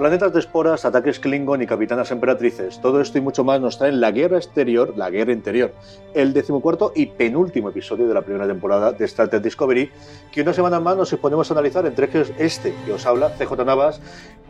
Planetas de esporas, ataques Klingon y capitanas emperatrices. Todo esto y mucho más nos trae La Guerra Exterior, La Guerra Interior, el decimocuarto y penúltimo episodio de la primera temporada de Star Trek Discovery, que una semana más nos exponemos a analizar entre ellos este que os habla, CJ Navas,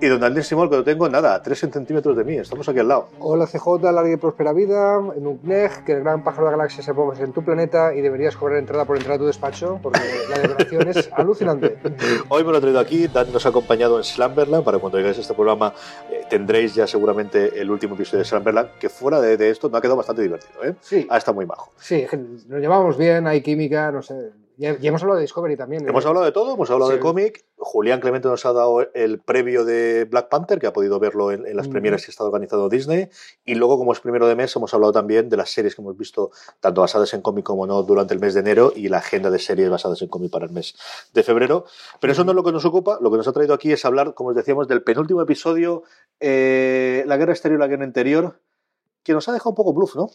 y don Daniel Simón, que lo tengo nada, a 3 centímetros de mí, estamos aquí al lado. Hola CJ, larga y próspera vida, en que el gran pájaro de la galaxia se ponga en tu planeta y deberías cobrar entrada por entrar a tu despacho, porque la decoración es alucinante. Hoy me lo he traído aquí, Dan nos ha acompañado en Slumberland, para cuando llegáis a este programa eh, tendréis ya seguramente el último episodio de Slumberland, que fuera de, de, esto no ha quedado bastante divertido, ¿eh? Sí. Ha estado muy bajo. Sí, nos llevamos bien, hay química, no sé. Ya hemos hablado de Discovery también. Hemos ¿eh? hablado de todo, hemos hablado Sí. de cómic. Julián Clemente nos ha dado el previo de Black Panther, que ha podido verlo en, en las Ujú. premieras que está organizando Disney. Y luego, como es primero de mes, hemos hablado también de las series que hemos visto, tanto basadas en cómic como no, durante el mes de enero y la agenda de series basadas en cómic para el mes de febrero. Pero eso no es lo que nos ocupa. Lo que nos ha traído aquí es hablar, como os decíamos, del penúltimo episodio, eh, La guerra exterior y la guerra interior, que nos ha dejado un poco bluff, ¿no?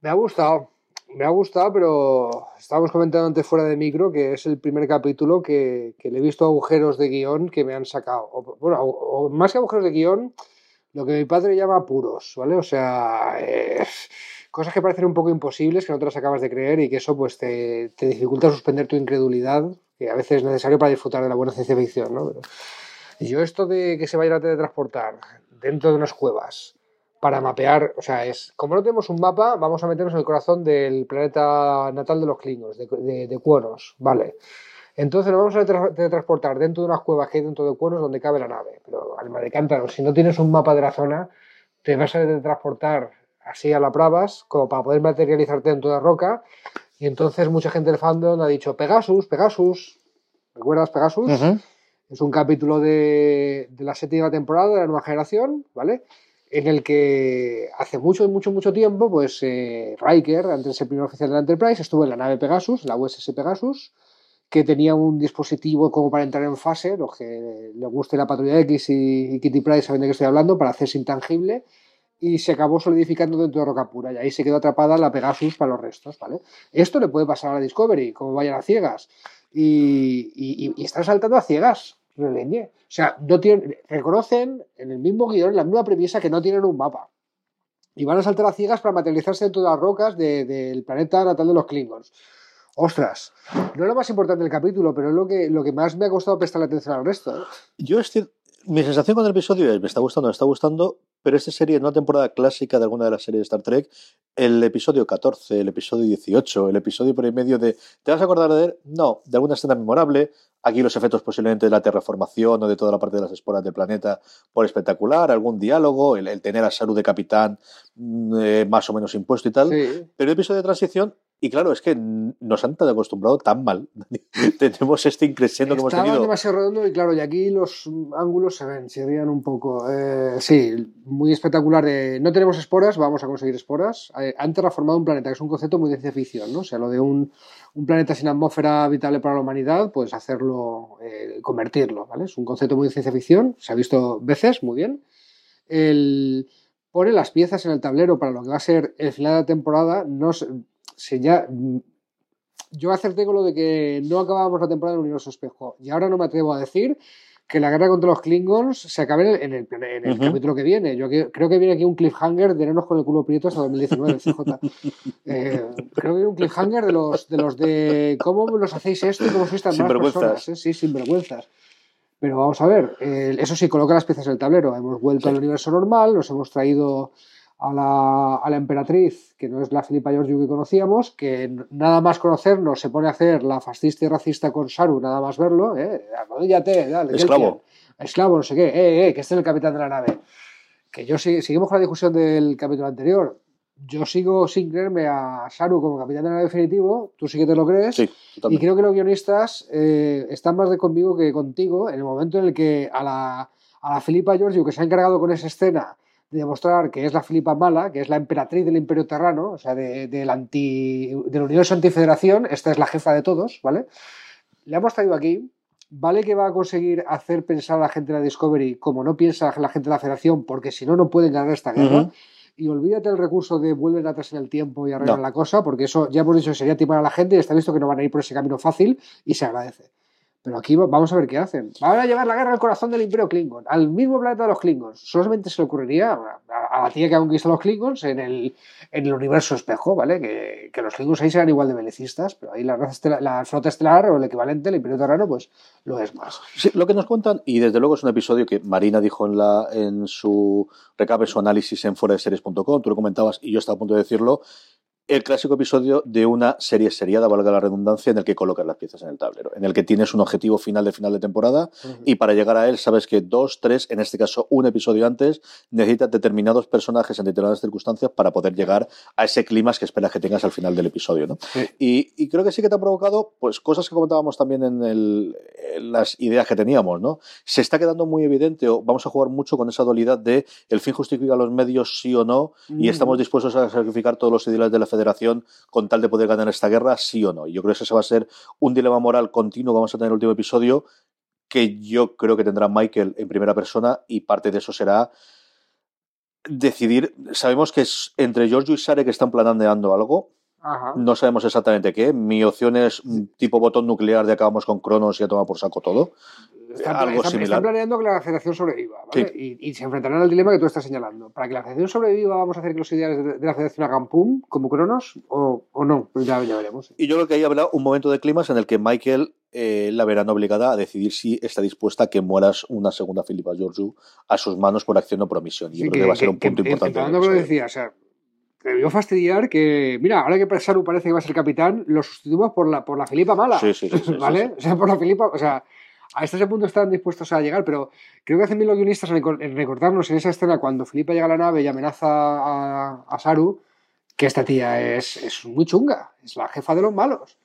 Me ha gustado, me ha gustado, pero estábamos comentando antes fuera de micro que es el primer capítulo que, que le he visto agujeros de guion que me han sacado. O, bueno, o, más que agujeros de guion, lo que mi padre llama puros, ¿vale? O sea, eh, cosas que parecen un poco imposibles, que no te las acabas de creer y que eso pues te, te dificulta suspender tu incredulidad, que a veces es necesario para disfrutar de la buena ciencia ficción, ¿no? Pero yo esto de que se vayan a teletransportar dentro de unas cuevas para mapear, o sea, es como no tenemos un mapa, vamos a meternos en el corazón del planeta natal de los Klingons, de, de, de Cuonos, ¿vale? Entonces nos vamos a teletransportar teletransportar dentro de unas cuevas que hay dentro de Cuonos donde cabe la nave. Pero, alma de cántaro, si no tienes un mapa de la zona, te vas a teletransportar así a la bravas, como para poder materializarte dentro de la roca. Y entonces mucha gente del fandom ha dicho, Pegasus, Pegasus, ¿recuerdas Pegasus? Es un capítulo de, de la séptima temporada de la nueva generación, ¿vale? En el que hace mucho, mucho, mucho tiempo, pues eh, Riker, antes de ser primer oficial de la Enterprise, estuvo en la nave Pegasus, la USS Pegasus, que tenía un dispositivo como para entrar en fase, los que le guste la Patrulla X y, y Kitty Pryde saben de qué estoy hablando, para hacerse intangible, y se acabó solidificando dentro de roca pura, y ahí se quedó atrapada la Pegasus para los restos, ¿vale? Esto le puede pasar a la Discovery, como vayan a ciegas, y, y, y están saltando a ciegas, no leñe. O sea, no tienen, reconocen en el mismo guion, la misma premisa, que no tienen un mapa. Y van a saltar a ciegas para materializarse dentro de las rocas de- del planeta natal de los Klingons. Ostras, no es lo más importante del capítulo, pero es lo que, lo que más me ha costado prestar atención al resto. Yo estoy, mi sensación con el episodio es, me está gustando, me está gustando, pero esta serie es una temporada clásica de alguna de las series de Star Trek. El episodio 14, el episodio 18, el episodio por en medio de... ¿Te vas a acordar de él? No, de alguna escena memorable. Aquí los efectos posiblemente de la terraformación o de toda la parte de las esporas del planeta por espectacular, algún diálogo, el, el tener a Saru de capitán mm, eh, más o menos impuesto y tal. Sí. Pero el episodio de transición, y claro, es que nos han tan acostumbrado tan mal. Tenemos este increciendo que hemos tenido. demasiado redondo y claro, y aquí los ángulos se ven, se veían un poco. eh, sí, muy espectacular. De, no tenemos esporas, vamos a conseguir esporas. Eh, han terraformado un planeta, que es un concepto muy de ciencia ficción, ¿no? O sea, lo de un, un planeta sin atmósfera habitable para la humanidad, pues hacerlo, eh, convertirlo, ¿vale? Es un concepto muy de ciencia ficción, se ha visto veces, muy bien. El, pone las piezas en el tablero para lo que va a ser el final de la temporada, no se, ya yo acerté con lo de que no acabábamos la temporada en el universo espejo. Y ahora no me atrevo a decir que la guerra contra los Klingons se acabe en el, en el capítulo que viene. Yo creo que viene aquí un cliffhanger de tenernos con el culo prieto hasta 2019, CJ. Eh, creo que viene un cliffhanger de los de, los de cómo nos hacéis esto y cómo sois tan malas personas. ¿eh? Sí, sin vergüenzas. Pero vamos a ver, eso sí, coloca las piezas en el tablero. Hemos vuelto al universo normal, nos hemos traído a la, a la, emperatriz, que no es la Filipa Georgiou que conocíamos, que nada más conocernos se pone a hacer la fascista y racista con Saru, nada más verlo, ¿eh? dale, esclavo. Esclavo, no sé qué, eh, eh, que esté en el capitán de la nave. Que yo seguimos con la discusión del capítulo anterior. Yo sigo sin creerme a Saru como capitán de la nave definitivo, tú sí que te lo crees. y creo que los guionistas eh, están más de conmigo que contigo en el momento en el que a la, a la Filipa Giorgio, que se ha encargado con esa escena demostrar que es la Filipa mala, que es la emperatriz del Imperio Terrano, o sea, del, anti, del universo antifederación, esta es la jefa de todos, ¿vale? Le hemos traído aquí, vale que va a conseguir hacer pensar a la gente de la Discovery como no piensa la gente de la Federación, porque si no, no pueden ganar esta guerra. Y olvídate el recurso de vuelven atrás en el tiempo y arreglan la cosa, porque eso ya hemos dicho sería timar a la gente y está visto que no van a ir por ese camino fácil y se agradece. Pero aquí vamos a ver qué hacen. Van a llevar la guerra al corazón del Imperio Klingon, al mismo planeta de los Klingons. Solamente se le ocurriría a, la tía que ha conquistado los Klingons en el, en el universo espejo, ¿vale? Que, que, los Klingons ahí serán igual de belicistas, pero ahí la, la flota estelar o el equivalente, el Imperio Terrano, pues lo es más. Lo que nos cuentan, y desde luego es un episodio que Marina dijo en, la, en su recabe, su análisis en foradeseries.com, tú lo comentabas y yo estaba a punto de decirlo, el clásico episodio de una serie seriada, valga la redundancia, en el que colocas las piezas en el tablero, en el que tienes un objetivo final de final de temporada y para llegar a él sabes que dos, tres, en este caso un episodio antes, necesitas determinados personajes en determinadas circunstancias para poder llegar a ese clima que esperas que tengas al final del episodio. ¿no? Y, creo que sí que te ha provocado pues cosas que comentábamos también en, el, las ideas que teníamos. ¿no? Se está quedando muy evidente o vamos a jugar mucho con esa dualidad de el fin justifica los medios sí o no y estamos dispuestos a sacrificar todos los ideales de la federación con tal de poder ganar esta guerra, sí o no. Y yo creo que ese va a ser un dilema moral continuo que vamos a tener en el último episodio, que yo creo que tendrá Michael en primera persona y parte de eso será decidir, sabemos que es entre Giorgio y Sare que están planeando algo, No sabemos exactamente qué. Mi opción es tipo botón nuclear de acabamos con Cronos y a tomar por saco todo. Están, algo similar. planeando que la federación sobreviva, ¿vale? Y, se enfrentarán al dilema que tú estás señalando. Para que la federación sobreviva, ¿vamos a hacer que los ideales de, la federación hagan pum, como Cronos, o, o no? Pues ya, ya, veremos. Y yo creo que ahí habrá un momento de clima en el que Michael eh, la verán obligada a decidir si está dispuesta a que mueras una segunda Filipa Georgiou a sus manos por acción o por omisión. Y yo creo que, va a ser un punto importante. Que, lo decía, o sea, debió fastidiar que, mira, ahora que Saru parece que va a ser capitán, lo sustituimos por la, por la Filipa mala. Sí, sí, sí. ¿Vale? O sea, por la Filipa, o sea a este punto están dispuestos a llegar, pero creo que hacen bien los guionistas en recordarnos en esa escena cuando Felipe llega a la nave y amenaza a, Saru, que esta tía es, es, muy chunga, es la jefa de los malos.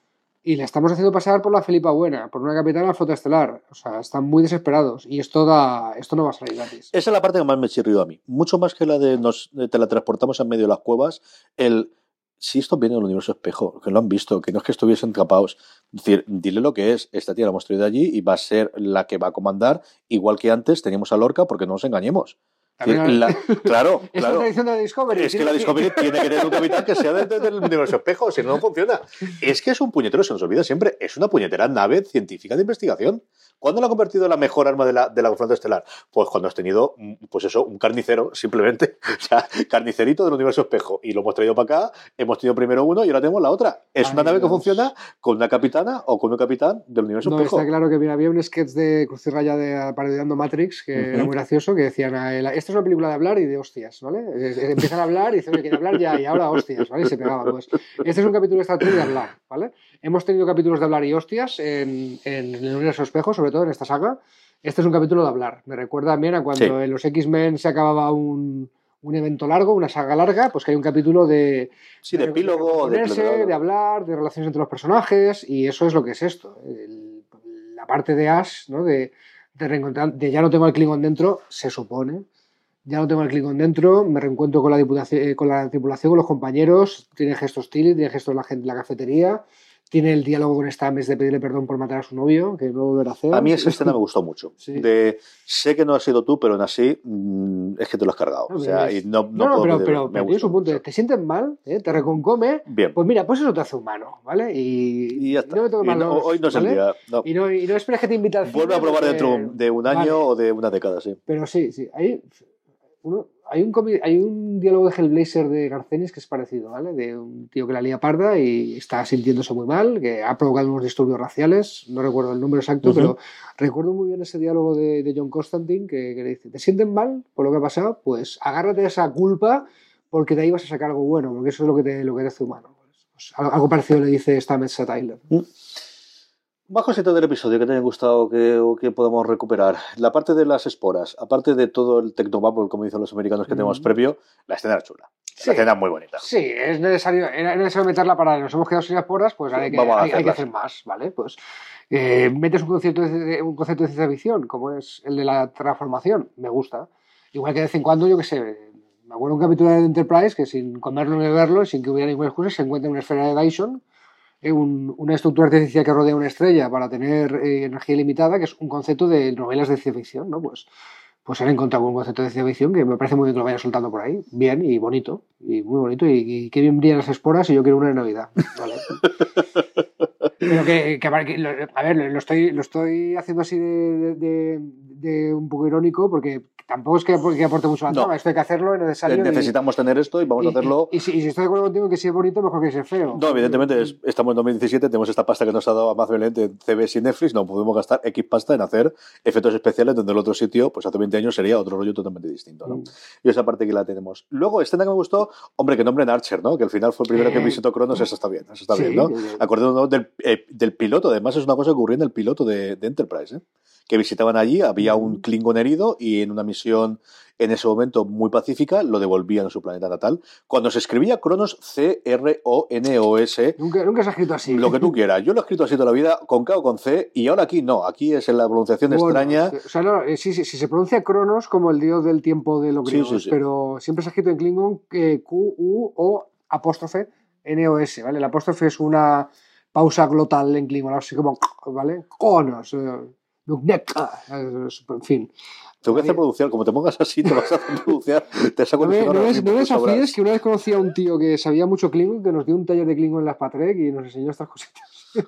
Y le estamos haciendo pasar por la Felipa buena, por una capitana flota estelar. O sea, están muy desesperados y esto, da, esto no va a salir gratis. Esa es la parte que más me chirrió a mí. Mucho más que la de nos te la transportamos en medio de las cuevas, el si esto viene del universo espejo, que lo han visto, que no es que estuviesen capados, decir, dile lo que es, esta tía la hemos traído allí y va a ser la que va a comandar, igual que antes teníamos a Lorca, porque no nos engañemos. La, claro, es claro. Es la Discovery. Es que la Discovery tiene que tener un capitán que sea del universo espejo, si no, no funciona. Es que es un puñetero, se nos olvida siempre, es una puñetera nave científica de investigación. ¿Cuándo la ha convertido en la mejor arma de la, de la estelar? Pues cuando has tenido, mm, pues eso, un carnicero, simplemente. O sea, carnicerito del universo espejo. Y lo hemos traído para acá, hemos tenido primero uno y ahora tenemos la otra. Es una nave que funciona con una capitana o con un capitán del universo no, espejo. Está claro que mira, había un sketch de Cruz y Raya de parodiando Matrix, que era muy gracioso, que decían, esto es una película de hablar y de hostias, ¿ale? Empiezan a hablar y dicen, que quiere hablar ya, y ahora hostias, ¿vale? Y se pegaban. Pues. Este es un capítulo de Star Trek de hablar, ¿vale? Hemos tenido capítulos de hablar y hostias en, en el universo espejo, sobre todo en esta saga. Este es un capítulo de hablar. Me recuerda también a cuando en los X-Men se acababa un, un, evento largo, una saga larga, pues que hay un capítulo de. Sí, de, epílogo, de, de, hablar, de relaciones entre los personajes, y eso es lo que es esto. la parte de Ash, ¿no? De, de reencontrar, de ya no tengo el Klingon dentro, se supone. Ya no tengo el Klingon dentro, me reencuentro con la, diputación, eh, con la tripulación, con los compañeros, tiene gestos Tilly, tiene gestos la gente en la cafetería tiene el diálogo con Stamets de pedirle perdón por matar a su novio, que no lo volverá a hacer. A mí esa escena me gustó mucho. Sí. De, sé que no has sido tú, pero aún así mm, es que te lo has cargado. No, o sea, y no, no, No, puedo pero, pero, me pero tiene gustó su punto. mucho. Te sientes mal, ¿eh? te reconcome. Bien. Pues mira, pues eso te hace humano, ¿vale? Y, y ya está. no me Y mal no- los- hoy no es el ¿vale? día. no. Y no, y esperes que te invite al. Vuelve a probar porque- dentro de un año Vale. o de una década, sí. Pero sí, sí. Hay, uno, hay, un, hay un diálogo de Hellblazer de Garcenis que es parecido, ¿vale? De un tío que la lía parda y está sintiéndose muy mal, que ha provocado unos disturbios raciales. No recuerdo el número exacto, Ujú. pero recuerdo muy bien ese diálogo de, de John Constantine que, que le dice: ¿Te sientes mal por lo que ha pasado? Pues agárrate a esa culpa porque de ahí vas a sacar algo bueno, porque eso es lo que te, lo que te hace humano. Pues, algo, algo parecido le dice Stamets a Tyler. Más cositas del episodio que te hayan gustado que, o que podamos recuperar. La parte de las esporas, aparte de todo el Tecnobubble, como dicen los americanos que tenemos Mm. previo, la escena era chula. Sí. La escena es muy bonita. Sí, es necesario, era necesario meterla para nos hemos quedado sin esporas, pues hay que, hay, hay que hacer más, ¿vale? Pues eh, metes un concepto de, un concepto de ciencia ficción, como es el de la transformación, me gusta. Igual que de vez en cuando, yo qué sé, me acuerdo un capítulo de Enterprise que sin comerlo ni beberlo, sin que hubiera ninguna excusa, se encuentra una esfera de Dyson, un- una estructura artificial que rodea una estrella para tener eh, energía ilimitada, que es un concepto de novelas de ciencia ficción, ¿no? Pues pues han encontrado un concepto de ciencia ficción que me parece muy bien que lo vayan soltando por ahí. Bien y bonito. Y muy bonito. Y, y qué bien brillan las esporas y yo quiero una de Navidad. Vale. Pero que, que, a ver, lo estoy, lo estoy haciendo así de, de- de- de un poco irónico porque tampoco es que, que aporte mucho a la No. trama. Esto hay que hacerlo, es necesario. y- Necesitamos tener esto y vamos a y- hacerlo. Y, y si, y si estoy de acuerdo contigo que si es bonito, mejor que si es feo. No, evidentemente es- estamos en 2017, tenemos esta pasta que nos ha dado amablemente en CBS y Netflix, no podemos gastar X pasta en hacer efectos especiales donde el otro sitio, pues hace 20 años sería otro rollo totalmente distinto, ¿no? Mm. Y esa parte que la tenemos. Luego, escena que me gustó, hombre, que nombren Archer, ¿no? Que al final fue el primero que Eh, visitó Cronos, eso está bien, eso está sí, bien, ¿no? Acordémonos del, eh, del piloto, además es una cosa que ocurrió en el piloto de, de Enterprise, ¿eh? Que visitaban allí, había un Mm. Klingon herido y en una misión en ese momento muy pacífica lo devolvían a su planeta natal. Cuando se escribía Cronos, C-R-O-N-O-S, Nunca, nunca se ha escrito así. lo que tú quieras. Yo lo he escrito así toda la vida, con K o con C, y ahora aquí no, aquí es en la pronunciación Bueno, extraña. O sea, no, eh, sí, sí, sí, se pronuncia Cronos como el dios del tiempo de los griegos, pero siempre se ha escrito en Klingon eh, Q, U o apóstrofe N-O-S, ¿vale? El apóstrofe es una pausa glotal en Klingon, así como, ¿vale? Cronos, Nukneka, eh, en fin. Tengo que hacer producción, como te pongas así, te vas a hacer producción, te saco No me, no desafíes que una vez conocí a un tío que sabía mucho Klingon, que nos dio un taller de Klingon en las Patrek y nos enseñó estas cositas.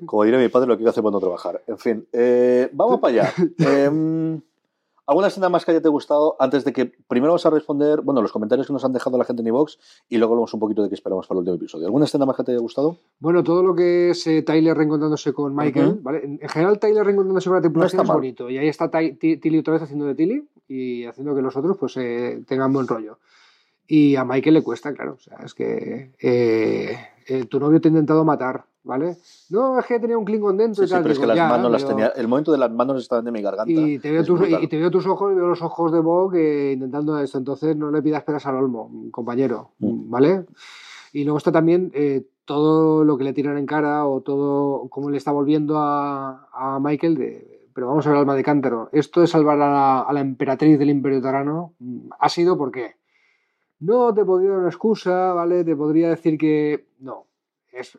Como diré mi padre, lo que hay que hacer no trabajar. En fin, eh, vamos para allá. Em, ¿Alguna escena más que haya te gustado? Antes de que primero vamos a responder, bueno, los comentarios que nos han dejado la gente en iVox y luego hablamos un poquito de qué esperamos para el último episodio. ¿Alguna escena más que te haya gustado? Bueno, todo lo que es eh, Tyler reencontrándose con Michael. ¿vale? En en general, Tyler reencontrándose con la tripulación es mal. bonito. Y ahí está Tilly otra vez haciendo de Tilly y haciendo que los otros pues eh, tengan buen rollo. Y a Michael le cuesta, claro. O sea, es que eh, eh, tu novio te ha intentado matar, ¿vale? No, es que tenía un Klingon dentro Sí, y sí, tal. pero es que las manos las tenía. El momento de las manos estaban de mi garganta. Y te, veo tus, brutal. y te veo tus ojos y veo los ojos de Bo que intentando esto. Entonces no le pidas peras al olmo, compañero, Mm. ¿vale? Y luego está también eh, todo lo que le tiran en cara o todo cómo le está volviendo a, a Michael de... Pero vamos a ver alma de cántaro. Esto de salvar a la, a la emperatriz del Imperio Tarano mm, ha sido por qué. No te podría dar una excusa, ¿vale? Te podría decir que no. Es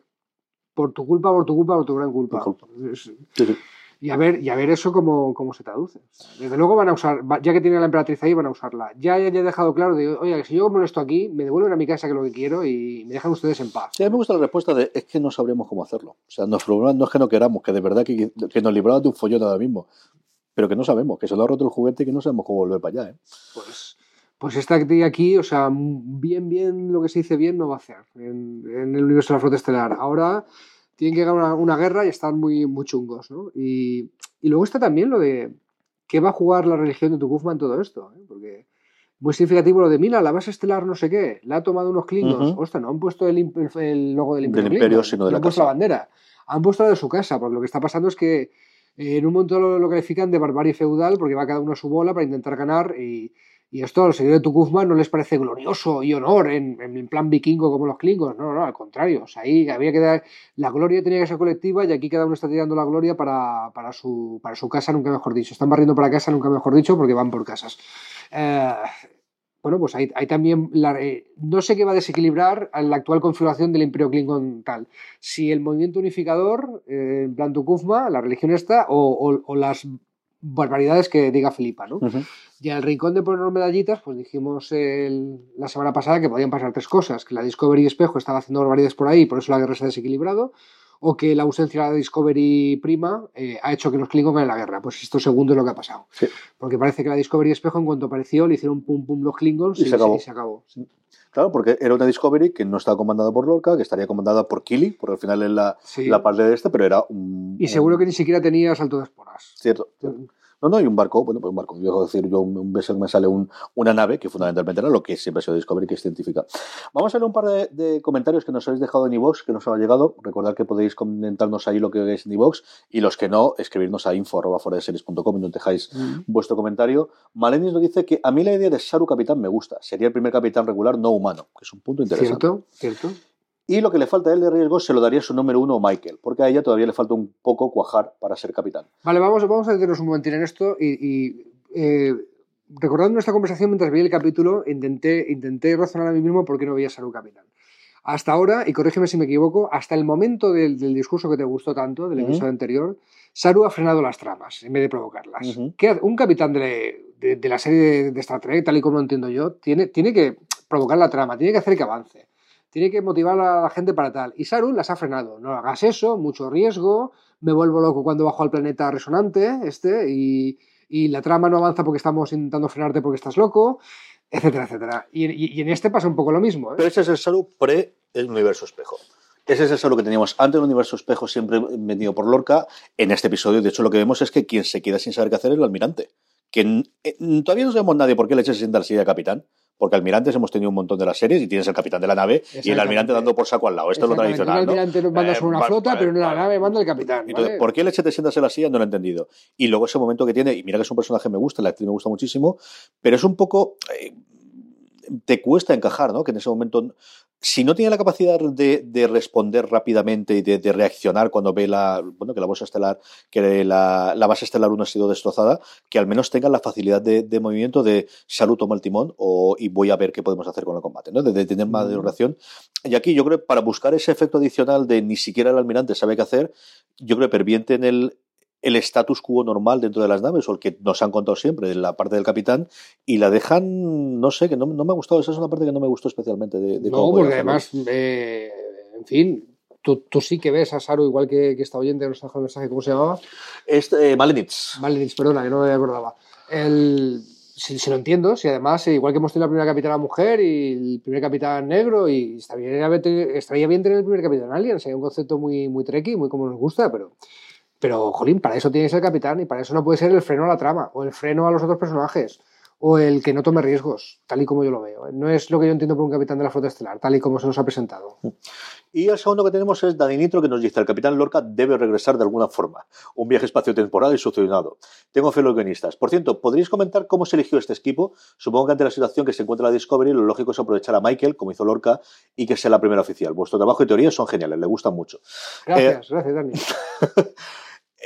por tu culpa, por tu culpa, por tu gran culpa. Culpa. Es- Sí, sí. y a ver, y a ver eso cómo, cómo se traduce. O sea, desde luego van a usar, ya que tienen a la emperatriz ahí, van a usarla. Ya, ya, he dejado claro de, oye, que si yo molesto aquí, me devuelven a mi casa que es lo que quiero y me dejan ustedes en paz. Sí, a mí me gusta la respuesta de es que no sabremos cómo hacerlo. O sea, nos problema no es que no queramos, que de verdad que, que nos libramos de un follón ahora mismo. Pero que no sabemos, que se nos ha roto el juguete y que no sabemos cómo volver para allá. ¿eh? Pues, pues esta aquí, o sea, bien, bien, lo que se dice bien no va a hacer en, en el universo de la flota estelar. Ahora tienen que ganar una, una guerra y están muy, muy chungos, ¿no? Y, y luego está también lo de qué va a jugar la religión de Tukufma en todo esto, ¿eh? Porque muy significativo lo de, mira, la base estelar no sé qué, la ha tomado unos klingons. Ujú. Ostras, no han puesto el, el logo del Imperio, Del Imperio, Klingon, sino de no la han puesto la bandera. Han puesto la de su casa, porque lo que está pasando es que eh, en un momento lo, lo califican de barbarie feudal porque va cada uno a su bola para intentar ganar y, y esto a los seguidores de Tukufma no les parece glorioso y honor en, plan vikingo como los klingons, no, no, al contrario, ahí había que dar, la gloria tenía que ser colectiva y aquí cada uno está tirando la gloria para, para, su, para su casa, nunca mejor dicho, están barriendo para casa, nunca mejor dicho, porque van por casas. Eh, bueno, pues hay también, la, eh, no sé qué va a desequilibrar la actual configuración del Imperio Klingon tal. Si el movimiento unificador, eh, en plan Tukufma, la religión esta, o, las barbaridades que diga Filipa, ¿no? Y al rincón de ponernos medallitas, pues dijimos el- la semana pasada que podían pasar tres cosas, que la Discovery Espejo estaba haciendo barbaridades por ahí, y por eso la guerra se ha desequilibrado, o que la ausencia de la Discovery Prima eh, ha hecho que los Klingon ganen la guerra. Pues esto segundo es lo que ha pasado. Sí. Porque parece que la Discovery Espejo, en cuanto apareció, le hicieron pum pum los Klingons Y se acabó. y se acabó. Claro, porque era una Discovery que no estaba comandada por Lorca, que estaría comandada por Kili, porque al final es la, Sí. la parte de este, pero era un. Y seguro que ni siquiera tenía salto de esporas. Cierto. No, no, y un barco, bueno, pues un barco. Yo dejo de decir, yo un, un vessel me sale un- una nave, que fundamentalmente era lo que siempre ha sido Discovery, que es científica. Vamos a leer un par de, de comentarios que nos habéis dejado en iVoox, que nos han llegado. Recordad que podéis comentarnos ahí lo que veis en iVoox, y los que no, escribirnos a info.foradeseries.com y nos dejáis vuestro comentario. Malenis nos dice que a mí la idea de Saru Capitán me gusta. Sería el primer capitán regular no humano, que es un punto interesante. Cierto, cierto. Y lo que le falta a él de riesgo se lo daría su número uno, Michael, porque a ella todavía le falta un poco cuajar para ser capitán. Vale, vamos, vamos a detenernos un momentín en esto y, y, eh, recordando nuestra conversación mientras veía el capítulo, intenté, intenté razonar a mí mismo por qué no veía a Saru Capitán. Hasta ahora, y corrígeme si me equivoco, hasta el momento del, del discurso que te gustó tanto, del Ujú. episodio anterior, Saru ha frenado las tramas en vez de provocarlas. Ujú. ¿Qué hace? un capitán de, de- de la serie de, de Star Trek, tal y como lo entiendo yo, tiene, tiene que provocar la trama, tiene que hacer que avance, tiene que motivar a la gente para tal. Y Saru las ha frenado. No hagas eso, mucho riesgo, me vuelvo loco cuando bajo al planeta resonante, este, y, y la trama no avanza porque estamos intentando frenarte porque estás loco, etcétera, etcétera. Y, y- en este pasa un poco lo mismo. ¿eh? Pero ese es el Saru pre universo espejo. Ese es el Saru que teníamos antes del universo espejo, siempre metido por Lorca. En este episodio, de hecho, lo que vemos es que quien se queda sin saber qué hacer es el almirante. Que eh, todavía no sabemos nadie por qué Leche se sienta al silla capitán. Porque almirantes hemos tenido un montón de las series y tienes el capitán de la nave y el almirante dando por saco al lado. Esto es lo tradicional. ¿no? almirante nos manda Eh, sobre una vale, flota, vale, pero en la vale. nave manda el capitán. ¿por qué Leche te sientas en la silla? No lo he entendido. Y luego ese momento que tiene, y mira que es un personaje que me gusta, la actriz me gusta muchísimo, pero es un poco. eh, te cuesta encajar, ¿no? Que en ese momento, si no tiene la capacidad de, de responder rápidamente y de, de reaccionar cuando ve la, bueno, que la bolsa estelar, que la, la base estelar 1 ha sido destrozada, que al menos tenga la facilidad de, de movimiento de salud toma el timón o, y voy a ver qué podemos hacer con el combate, ¿no? De, tener más de Mm. Y aquí yo creo que para buscar ese efecto adicional de ni siquiera el almirante sabe qué hacer, yo creo que pervierte en el, el status quo normal dentro de las naves, o el que nos han contado siempre, de la parte del capitán, y la dejan, no sé, que no, no me ha gustado, esa es una parte que no me gustó especialmente de, de No, porque además, eh, en fin, tú, tú sí que ves a Saru igual que, que esta oyente que nos dejó el mensaje, ¿cómo se llamaba? Este, eh, Malenitz. Malenitz, perdona, que no me acordaba. El, si, si lo entiendo, si además, eh, igual que hemos tenido la primera capitana mujer y el primer capitán negro, y estaría bien, estaría bien tener el primer capitán alien, sería un concepto muy, muy treki, muy como nos gusta, pero, pero, jolín, para eso tiene que ser el capitán y para eso no puede ser el freno a la trama o el freno a los otros personajes o el que no tome riesgos, tal y como yo lo veo. ¿eh? No es lo que yo entiendo por un capitán de la flota estelar, tal y como se nos ha presentado. Y el segundo que tenemos es Dani Nitro, que nos dice: el capitán Lorca debe regresar de alguna forma. Un viaje espacio-temporal y succionado. Tengo fe en los guionistas. Por cierto, ¿podríais comentar cómo se eligió este equipo? Supongo que ante la situación que se encuentra la Discovery, lo lógico es aprovechar a Michael, como hizo Lorca, y que sea la primera oficial. Vuestro trabajo y teorías son geniales, le gustan mucho. Gracias, gracias, Dani.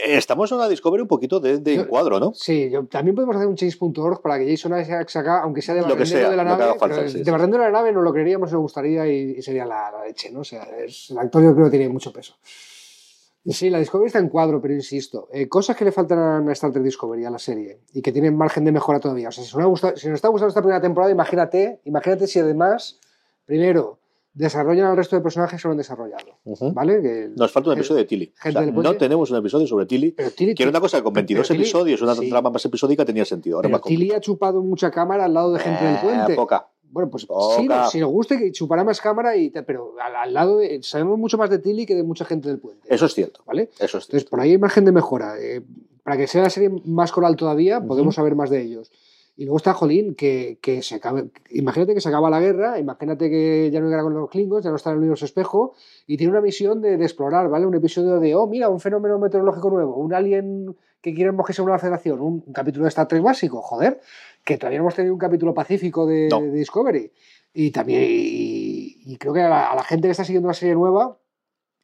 Estamos en una Discovery un poquito de, de Yo- encuadro, ¿no? Sí, yo, también podemos hacer un change.org para que Jason Isaacs haga, aunque sea de Lo que sea, de la nave, falta, pero sí, de sí. de la nave no lo creeríamos, nos gustaría y, y sería la, la leche, ¿no? O sea, es- el actor yo creo que tiene mucho peso. Sí, la Discovery está en cuadro, pero insisto, eh, cosas que le faltan a Star Trek Discovery, a la serie, y que tienen margen de mejora todavía. O sea, si nos, ha gustado- si nos está gustando esta primera temporada, imagínate, imagínate si además, primero, desarrollan al resto de personajes que no han desarrollado. ¿vale? Que, Nos falta un episodio de Tilly. O sea, no tenemos un episodio sobre Tilly. pero Tilly, Que era una cosa con 22 pero Tilly- episodios, una sí. trama más episódica, tenía sentido. Ahora pero Tilly ha chupado mucha cámara al lado de gente del puente. poca. Bueno, pues Poca. sí, no, si nos guste que chupará más cámara, y pero al, al lado de, sabemos mucho más de Tilly que de mucha gente del puente. Eso es cierto. ¿Vale? Eso es Entonces, cierto. por ahí hay margen de mejora. Eh, para que sea la serie más coral todavía, podemos saber más de ellos. Y luego está Jolín, que, que se acabe. Imagínate que se acaba la guerra, imagínate que ya no hay guerra con los Klingons, ya no está en el universo espejo, y tiene una misión de, de explorar, ¿vale? Un episodio de, oh, mira, un fenómeno meteorológico nuevo, un alien que quiere enmojarse en una federación, un, un capítulo de Star Trek básico, joder, que todavía no hemos tenido un capítulo pacífico de, No. de Discovery. Y también, y, y creo que a la, a la gente que está siguiendo una serie nueva,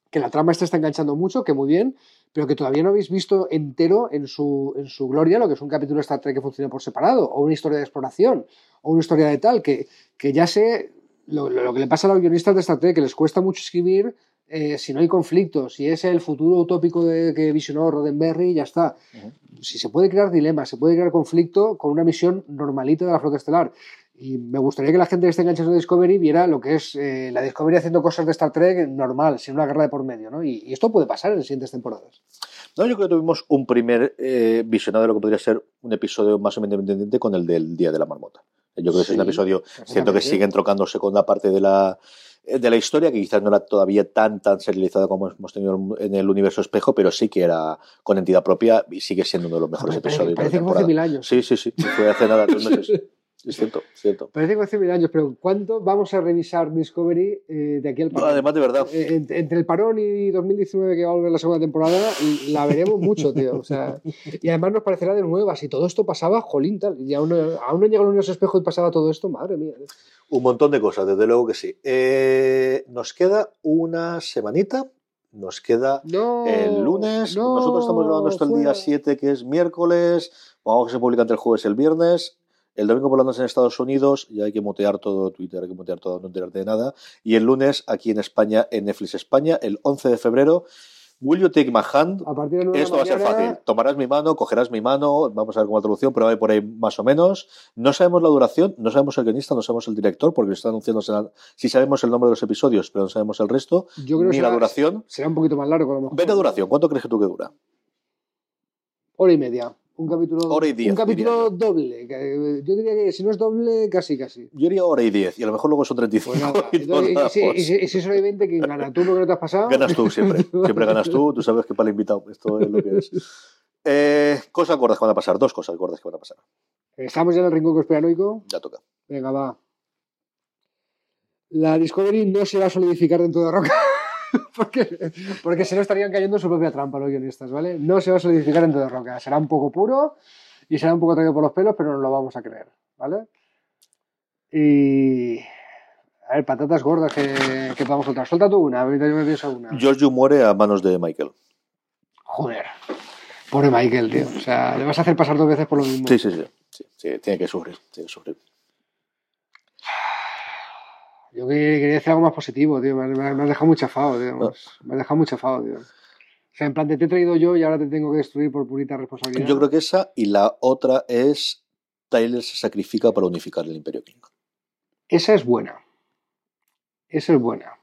que la trama esta está enganchando mucho, que muy bien, pero que todavía no habéis visto entero en su, en su gloria lo que es un capítulo de Star Trek que funciona por separado, o una historia de exploración, o una historia de tal, que, que ya sé lo, lo que le pasa a los guionistas de Star Trek, que les cuesta mucho escribir eh, si no hay conflicto, si es el futuro utópico de, que visionó Roddenberry, ya está. Si se puede crear dilemas, se puede crear conflicto con una misión normalita de la flota estelar. Y me gustaría que la gente que esté enganchada a Discovery viera lo que es eh, la Discovery haciendo cosas de Star Trek normal, sin una guerra de por medio, ¿no? Y, esto puede pasar en las siguientes temporadas. No, yo creo que tuvimos un primer eh, visionado de lo que podría ser un episodio más o menos independiente con el del Día de la Marmota. Yo creo que es un episodio, siento que siguen trocándose con la parte de la eh, de la historia, que quizás no era todavía tan, tan serializada como hemos tenido en el universo espejo, pero sí que era con entidad propia y sigue siendo uno de los mejores episodios. Parece de la que hace mil años. Sí, sí, sí. Fue hace nada, tres meses. Es cierto, cierto. Parece que hace mil años, pero ¿cuánto vamos a revisar Discovery eh, de aquí al parón? además, de verdad. Eh, entre el parón y 2019 que va a volver la segunda temporada, la veremos mucho, tío. O sea, y además nos parecerá de nueva. Si todo esto pasaba, jolín, tal. Y aún, aún no llega el universo espejo y pasaba todo esto, madre mía. Un montón de cosas, desde luego que sí. Eh, nos queda una semanita. Nos queda el lunes. Nosotros estamos grabando esto el día 7, que es miércoles. Vamos a que se publica entre el jueves y el viernes. El domingo por la noche en Estados Unidos, ya hay que motear todo Twitter, hay que motear todo, no enterarte de nada. Y el lunes aquí en España, en Netflix España, el 11 de febrero. Will you take my hand? Esto va a ser fácil. Tomarás mi mano, cogerás mi mano, vamos a ver cómo la traducción, pero hay por ahí más o menos. No sabemos la duración, no sabemos el guionista, no sabemos el director, porque está anunciando. Si sabemos el nombre de los episodios, pero no sabemos el resto. Yo creo ni la duración. Será un poquito más largo, a lo mejor. Vete a duración, ¿cuánto crees que tú que dura? Hora y media un capítulo, hora y diez, un capítulo doble. Yo diría que si no es doble, casi, casi. Yo diría hora y diez, y a lo mejor luego son 35. Pues y, si, y, si, y, si, solo hay 20, ¿quién gana? ¿Tú lo que no te has pasado? Ganas tú siempre. siempre ganas tú, tú sabes que para el invitado. Esto es lo que es. Eh, cosas gordas que van a pasar, dos cosas gordas que van a pasar. Estamos ya en el rincón conspiranoico. Ya toca. Venga, va. La Discovery no se va a solidificar dentro de Roca. porque, porque si no estarían cayendo en su propia trampa los guionistas, ¿vale? No se va a solidificar en de roca. Será un poco puro y será un poco traído por los pelos, pero no lo vamos a creer, ¿vale? Y. A ver, patatas gordas que, que podamos soltar. Suelta tú una, ahorita yo me pienso una. Giorgio muere a manos de Michael. Joder. Pobre Michael, tío. O sea, le vas a hacer pasar dos veces por lo mismo. Sí, sí, sí. sí, sí tiene que sufrir. Tiene que sufrir. Yo quería decir algo más positivo, tío. Me, me, has dejado muy chafado, tío. Me has dejado muy chafado, tío. O sea, en plan, te, he traído yo y ahora te tengo que destruir por purita responsabilidad. Yo creo que esa y la otra es Tyler se sacrifica para unificar el Imperio Klingon. Esa es buena. Esa es buena.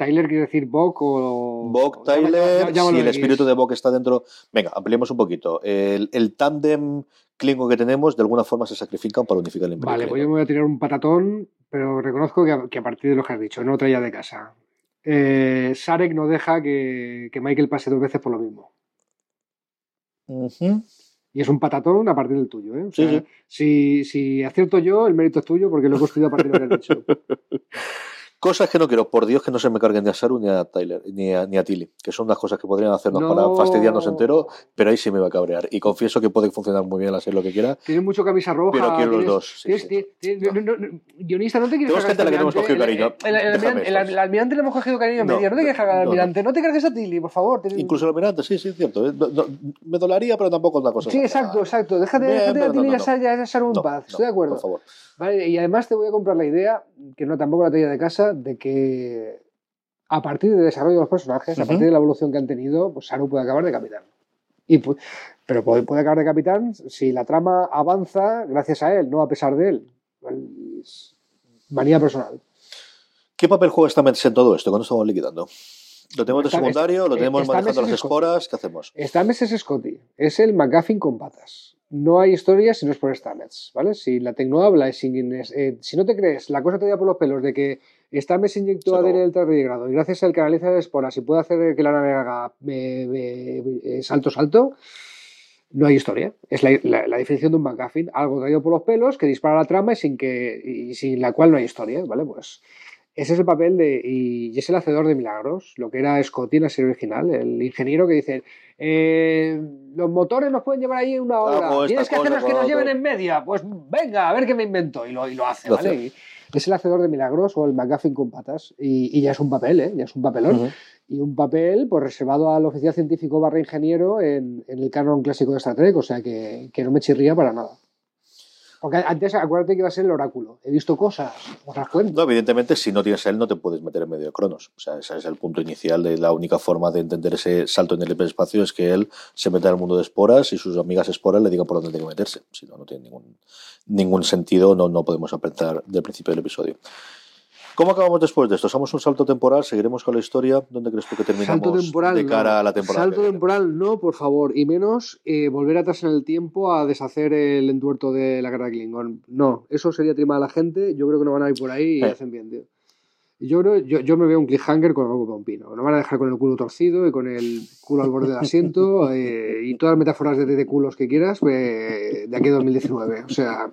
Tyler quiere decir Bok o. Bok, Tyler, si el espíritu de Bok está dentro. Venga, ampliemos un poquito. El, el tándem Klingon que tenemos, de alguna forma se sacrifican para unificar el Imperio Vale, pues yo me voy a tirar un patatón, pero reconozco que a, que a partir de lo que has dicho, no traía de casa. Eh, Sarek no deja que, que, Michael pase dos veces por lo mismo. Uh -huh. Y es un patatón a partir del tuyo. ¿eh? O sea, sí, sí. Si, si acierto yo, el mérito es tuyo porque lo he construido a partir de lo que has dicho. Cosas que no quiero, por Dios que no se me carguen ni a Saru ni a Tyler, ni a, ni a Tilly, que son las cosas que podrían hacernos no. para fastidiarnos entero, pero ahí sí me va a cabrear. Y confieso que puede funcionar muy bien la serie lo que quiera. Tienes mucho camisa roja. Pero quiero los dos. Sí, tienes, sí. Tienes, no. No, guionista, no te quieres Tenemos gente a la que hemos cogido cariño. El, almirante le hemos cogido cariño en medio. No te quieres cargar al almirante. No, te cargues a Tilly, por favor. Incluso el almirante, sí, sí, es cierto. ¿eh? me dolaría, pero tampoco es una cosa. Sí, exacto, exacto. Déjate, a Tilly y a Saru en paz. Estoy de acuerdo. Por favor. Vale, y además te voy a comprar la idea, que no tampoco la traía de casa, de que a partir del desarrollo de los personajes, uh -huh. a partir de la evolución que han tenido, pues Saru puede acabar de capitán. Y, pero puede, puede, acabar de capitán si la trama avanza gracias a él, no a pesar de él. Es manía personal. ¿Qué papel juega esta en todo esto? ¿Cuándo estamos liquidando? ¿Lo tenemos de secundario? ¿Lo tenemos manejando las esporas? ¿Qué hacemos? Stamets es Scotty. Es el McGuffin con patas. No hay historia si no es por Stamets, ¿vale? Si la Tecno habla si, eh, si no te crees, la cosa te da por los pelos de que Stamets inyectó a Dere el tardigrado y gracias al canaliza de esporas y puede hacer que la nave haga eh, eh, salto, salto, no hay historia. Es la, la, la, definición de un McGuffin, algo traído por los pelos que dispara la trama y sin, que, y sin la cual no hay historia, ¿vale? Pues ese es el papel de. Y, es el hacedor de milagros, lo que era Scotty en la serie original, el ingeniero que dice: eh, Los motores nos pueden llevar ahí una hora, tienes que hacerlos que nos lleven en media. Pues venga, a ver qué me invento. Y lo, y lo hace, ¿vale? Y, es el hacedor de milagros o el McGuffin con patas. Y, ya es un papel, ¿eh? Ya es un papelón. Y un papel pues reservado al oficial científico barra ingeniero en, el canon clásico de Star Trek, o sea que, que no me chirría para nada. Porque antes, acuérdate que iba a ser el oráculo. He visto cosas, otras cuentas. No, evidentemente, si no tienes él, no te puedes meter en medio de Cronos. O sea, ese es el punto inicial de la única forma de entender ese salto en el hiperespacio es que él se mete al mundo de esporas y sus amigas esporas le digan por dónde tiene que meterse. Si no, no tiene ningún, ningún sentido, no, no podemos aprender del principio del episodio. ¿Cómo acabamos después de esto? ¿Somos un salto temporal? ¿Seguiremos con la historia? ¿Dónde crees tú que terminamos salto temporal, de cara a la temporada? Salto temporal no, por favor. Y menos eh, volver atrás en el tiempo a deshacer el entuerto de la guerra de Klingon. No, eso sería trimar a la gente. Yo creo que no van a ir por ahí y eh. hacen bien, tío. Yo, creo, yo, yo me veo un cliffhanger con algo con pino. No van a dejar con el culo torcido y con el culo al borde del asiento eh, y todas las metáforas de, de culos que quieras de aquí a 2019. O sea,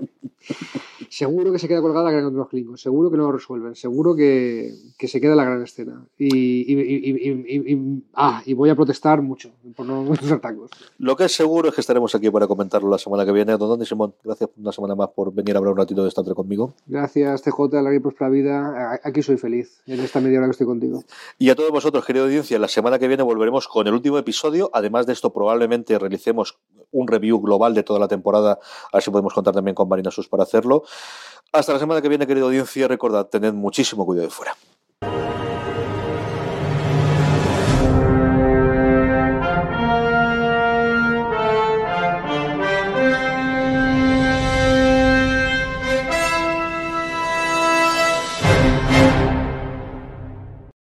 seguro que se queda colgada la gran contra los Klingons, seguro que no lo resuelven, seguro que, que se queda la gran escena. Y, y, ah, y voy a protestar mucho por no nuestros tacos. Lo que es seguro es que estaremos aquí para comentarlo la semana que viene. Don Dani Simón, gracias una semana más por venir a hablar un ratito de Trek conmigo. Gracias, TJ, la y próspera vida. Aquí soy feliz, en esta media hora que estoy contigo. Y a todos vosotros, querida audiencia, la semana que viene volveremos con el último episodio. Además de esto, probablemente realicemos un review global de toda la temporada, a ver si podemos contar también con Marina Sus para hacerlo. Hasta la semana que viene, querida audiencia. Recordad, tened muchísimo cuidado de fuera.